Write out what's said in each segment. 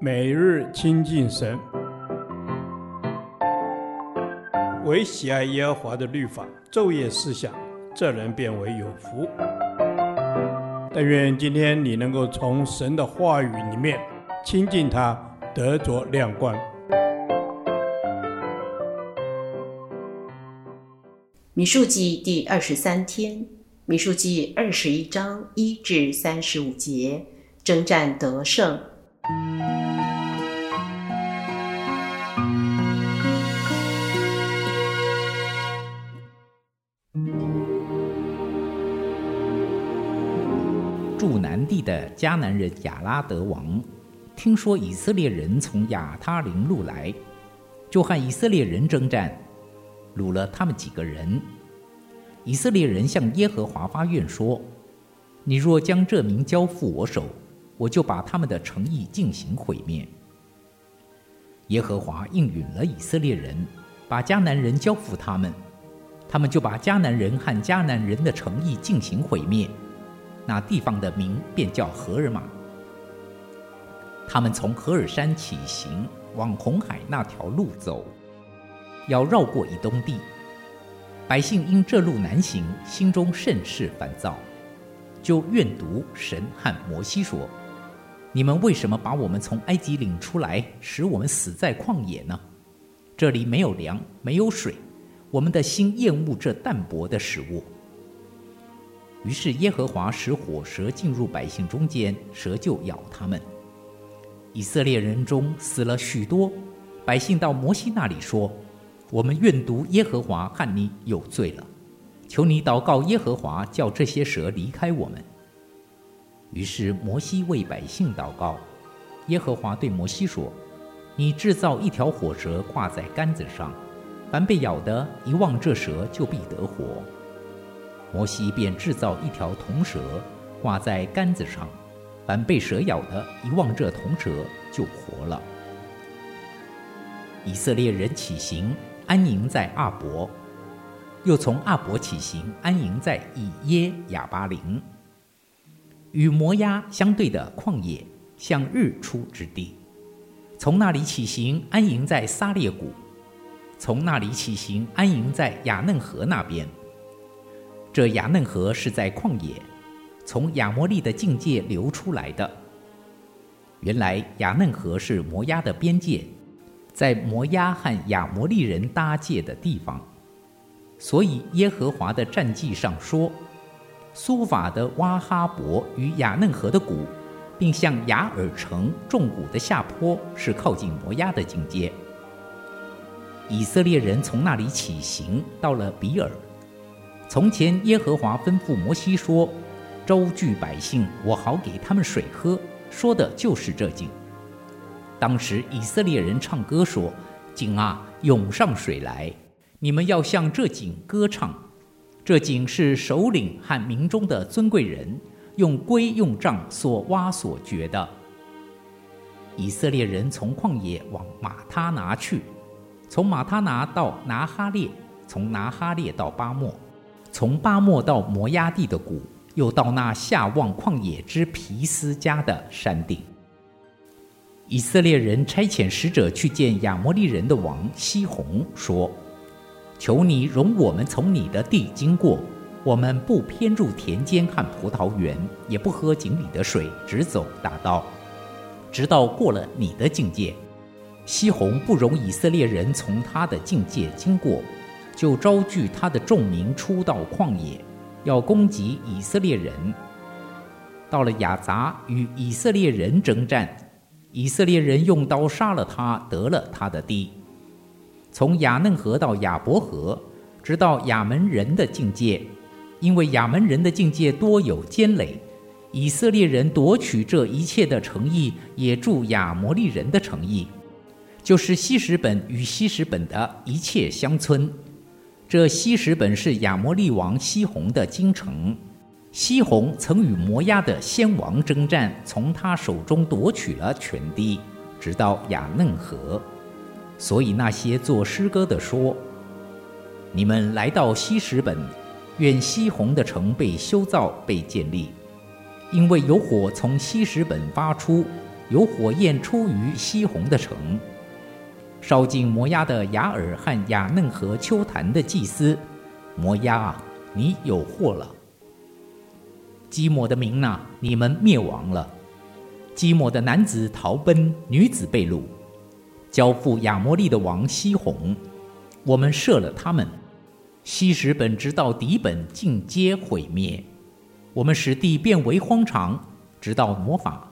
每日亲近神，唯喜爱耶和华的律法，昼夜思想，这人便为有福。但愿今天你能够从神的话语里面亲近他，得着亮光。米数记第二十三天，米数记二十一章一至三十五节，征战得胜。迦南人亚拉得王，听说以色列人从亚他林路来，就和以色列人征战，掳了他们几个人。以色列人向耶和华发愿说：“你若将这名交付我手，我就把他们的诚意进行毁灭。”耶和华应允了以色列人，把迦南人交付他们，他们就把迦南人和迦南人的诚意进行毁灭。那地方的名便叫何尔玛。他们从何尔山起行，往红海那条路走，要绕过以东地。百姓因这路难行，心中甚是烦躁，就怨毒神和摩西说：“你们为什么把我们从埃及领出来，使我们死在旷野呢？这里没有粮，没有水，我们的心厌恶这淡薄的食物。”于是耶和华使火蛇进入百姓中间，蛇就咬他们。以色列人中死了许多。百姓到摩西那里说：“我们怨毒耶和华，和你有罪了。求你祷告耶和华，叫这些蛇离开我们。”于是摩西为百姓祷告。耶和华对摩西说：“你制造一条火蛇挂在杆子上，凡被咬的，一望这蛇就必得活。”摩西便制造一条铜蛇，挂在杆子上，凡被蛇咬的，一望这铜蛇就活了。以色列人起行，安营在阿伯；又从阿伯起行，安营在以耶亚巴林，与摩押相对的旷野，向日出之地。从那里起行，安营在撒列谷；从那里起行，安营在雅嫩河那边。这雅嫩河是在旷野，从亚摩利的境界流出来的。原来亚嫩河是摩押的边界，在摩押和亚摩利人搭界的地方。所以耶和华的战记上说：“苏法的挖哈伯与亚嫩河的谷，并向雅尔城重谷的下坡，是靠近摩押的境界。”以色列人从那里起行，到了比尔。从前耶和华吩咐摩西说：“周聚百姓，我好给他们水喝。”说的就是这井。当时以色列人唱歌说：“井啊，涌上水来！你们要向这井歌唱。这井是首领和民中的尊贵人用规用杖所挖所掘的。”以色列人从旷野往马他拿去，从马他拿到拿哈列，从拿哈列到巴莫。从巴莫到摩押地的谷，又到那下望旷野之皮斯加的山顶。以色列人差遣使者去见亚摩利人的王西宏，说：“求你容我们从你的地经过，我们不偏入田间看葡萄园，也不喝井里的水，直走大道，直到过了你的境界。”西宏不容以色列人从他的境界经过。就招聚他的众民出到旷野，要攻击以色列人。到了亚杂，与以色列人征战，以色列人用刀杀了他，得了他的地。从亚嫩河到亚伯河，直到亚门人的境界，因为亚门人的境界多有坚垒，以色列人夺取这一切的诚意，也助亚摩利人的诚意，就是希什本与希什本的一切乡村。这希实本是亚摩利王西宏的京城，西宏曾与摩押的先王征战，从他手中夺取了全地，直到亚嫩河。所以那些作诗歌的说：“你们来到希实本，愿西宏的城被修造、被建立，因为有火从希实本发出，有火焰出于西宏的城，烧尽摩押的亚尔和亚嫩河丘坛的祭司。摩押啊，你有祸了！基抹的民哪，你们灭亡了！基抹的男子逃奔，女子被掳，交付亚摩利的王西宏。我们射了他们，希实本直到底本尽皆毁灭。我们使地变为荒场，直到挪法。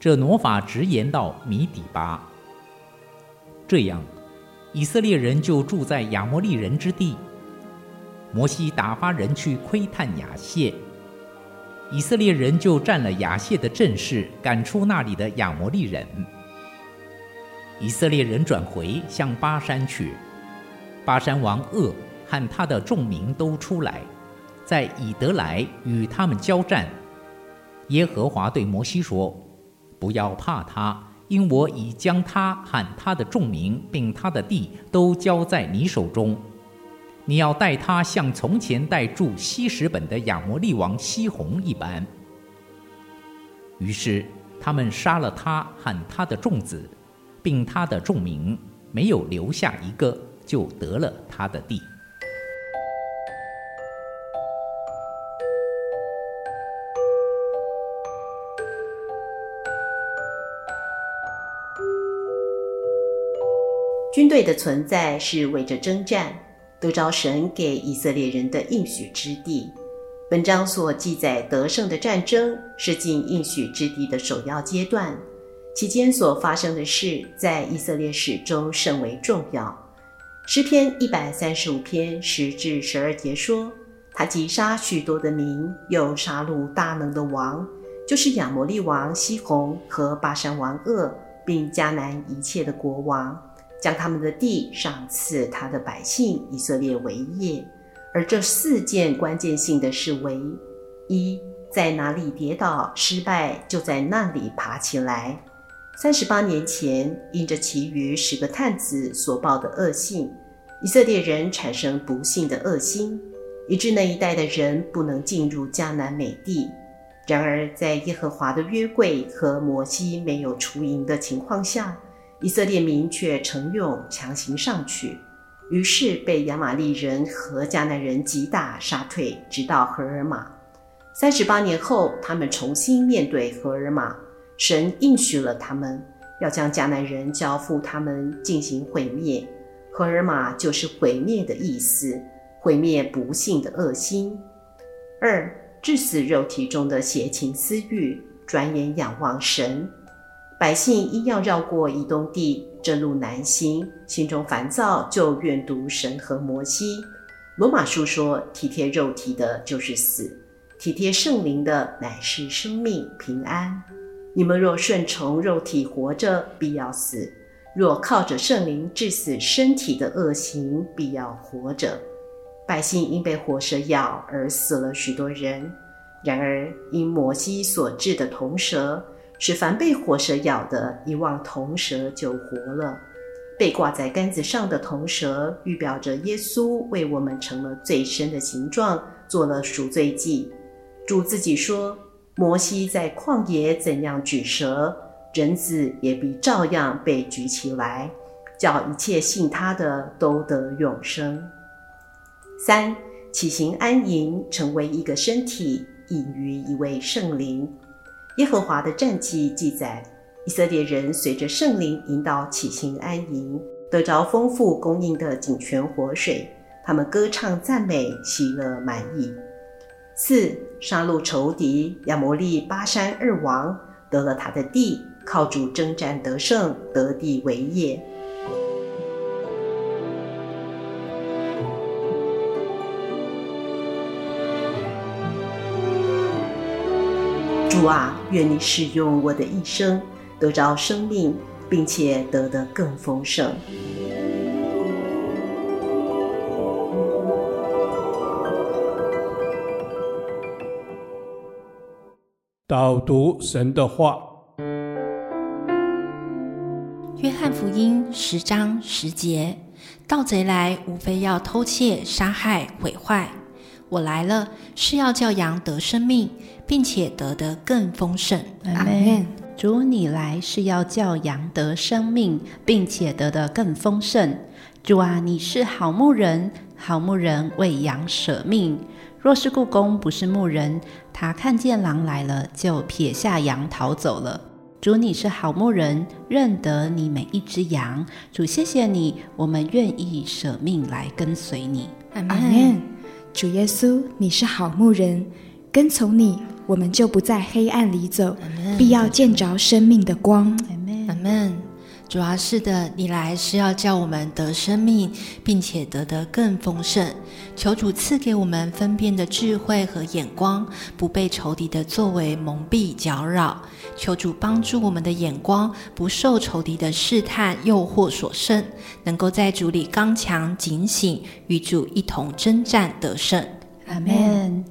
这挪法直延到米底巴。这样，以色列人就住在亚摩利人之地。摩西打发人去窥探亚谢，以色列人就占了亚谢的阵势，赶出那里的亚摩利人。以色列人转回向巴山去，巴山王噩和他的众民都出来，在以得来与他们交战。耶和华对摩西说：“不要怕他，因我已将他和他的众民并他的地都交在你手中。”你要待他像从前待住希实本的亚摩利王西宏一般。于是他们杀了他和他的众子，并他的众民，没有留下一个，就得了他的地。军队的存在是为着征战。得着神给以色列人的应许之地。本章所记载得胜的战争是进应许之地的首要阶段，期间所发生的事在以色列史中甚为重要。诗篇一百三十五篇十至十二节说：“他击杀许多的民，又杀戮大能的王，就是亚摩利王西宏和巴珊王噩，并迦南一切的国王。”将他们的地赏赐他的百姓以色列为业，而这四件关键性的事为：一，在哪里跌倒失败，就在那里爬起来。三十八年前，因着其余十个探子所报的恶信，以色列人产生不幸的恶心，以致那一代的人不能进入迦南美地。然而，在耶和华的约柜和摩西没有出营的情况下，以色列民却逞勇强行上去，于是被亚玛力人和迦南人击打杀退，直到何尔玛。三十八年后，他们重新面对何尔玛，神应许了他们要将迦南人交付他们进行毁灭。何尔玛就是毁灭的意思，毁灭不幸的恶心。二，致死肉体中的邪情私欲，转眼仰望神。百姓因要绕过以东地，这路难行，心中烦躁，就怨毒神和摩西。罗马书说：体贴肉体的，就是死；体贴圣灵的，乃是生命平安。你们若顺从肉体活着，必要死；若靠着圣灵治死身体的恶行，必要活着。百姓因被活蛇咬而死了许多人，然而因摩西所治的铜蛇。使凡被火蛇咬的，一望铜蛇就活了。被挂在杆子上的铜蛇，预表着耶稣为我们成了最深的形状，做了赎罪祭。主自己说：“摩西在旷野怎样举蛇，人子也必照样被举起来，叫一切信他的都得永生。”三，起行安营，成为一个身体，隐于一位圣灵。耶和华的战绩记载，以色列人随着圣灵引导起行安营，得着丰富供应的井泉活水。他们歌唱赞美，喜乐满意。四，杀戮仇敌亚摩利巴山二王，得了他的地，靠主征战得胜，得地为业。主啊，愿你使用我的一生，得着生命，并且得得更丰盛。导读神的话，约翰福音十章十节：盗贼来，无非要偷窃、杀害、毁坏。我来了，是要叫羊得生命，并且得的更丰盛。阿门。主，你来是要叫羊得生命，并且得的更丰盛。主啊，你是好牧人，好牧人为羊舍命。若是故宫不是牧人，他看见狼来了，就撇下羊逃走了。主，你是好牧人，认得你每一只羊。主，谢谢你，我们愿意舍命来跟随你。阿门。主耶稣，你是好牧人，跟从你，我们就不在黑暗里走，必要见着生命的光。阿门。主要，是的，你来是要叫我们得生命，并且得得更丰盛。求主赐给我们分辨的智慧和眼光，不被仇敌的作为蒙蔽搅扰。求主帮助我们的眼光，不受仇敌的试探诱惑所胜，能够在主里刚强警醒，与主一同征战得胜。阿门。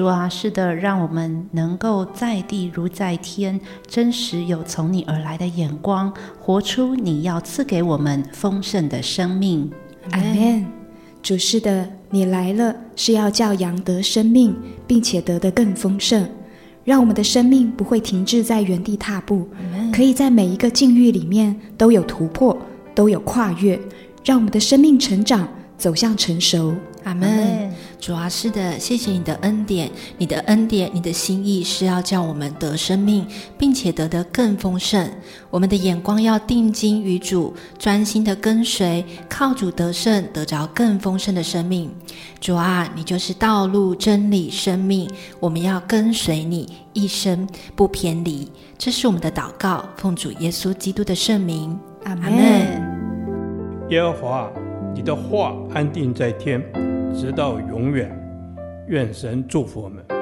主啊，是的，让我们能够在地如在天，真实有从你而来的眼光，活出你要赐给我们丰盛的生命。阿门。主是的，你来了是要叫羊得生命，并且得的更丰盛，让我们的生命不会停滞在原地踏步，可以在每一个境遇里面都有突破，都有跨越，让我们的生命成长，走向成熟。阿门。主啊，是的，谢谢你的恩典，你的恩典，你的心意是要叫我们得生命，并且得得更丰盛。我们的眼光要定睛于主，专心的跟随，靠主得胜，得着更丰盛的生命。主啊，你就是道路、真理、生命，我们要跟随你，一生不偏离。这是我们的祷告，奉主耶稣基督的圣名。阿门。耶和华，你的话安定在天。直到永远，愿神祝福我们。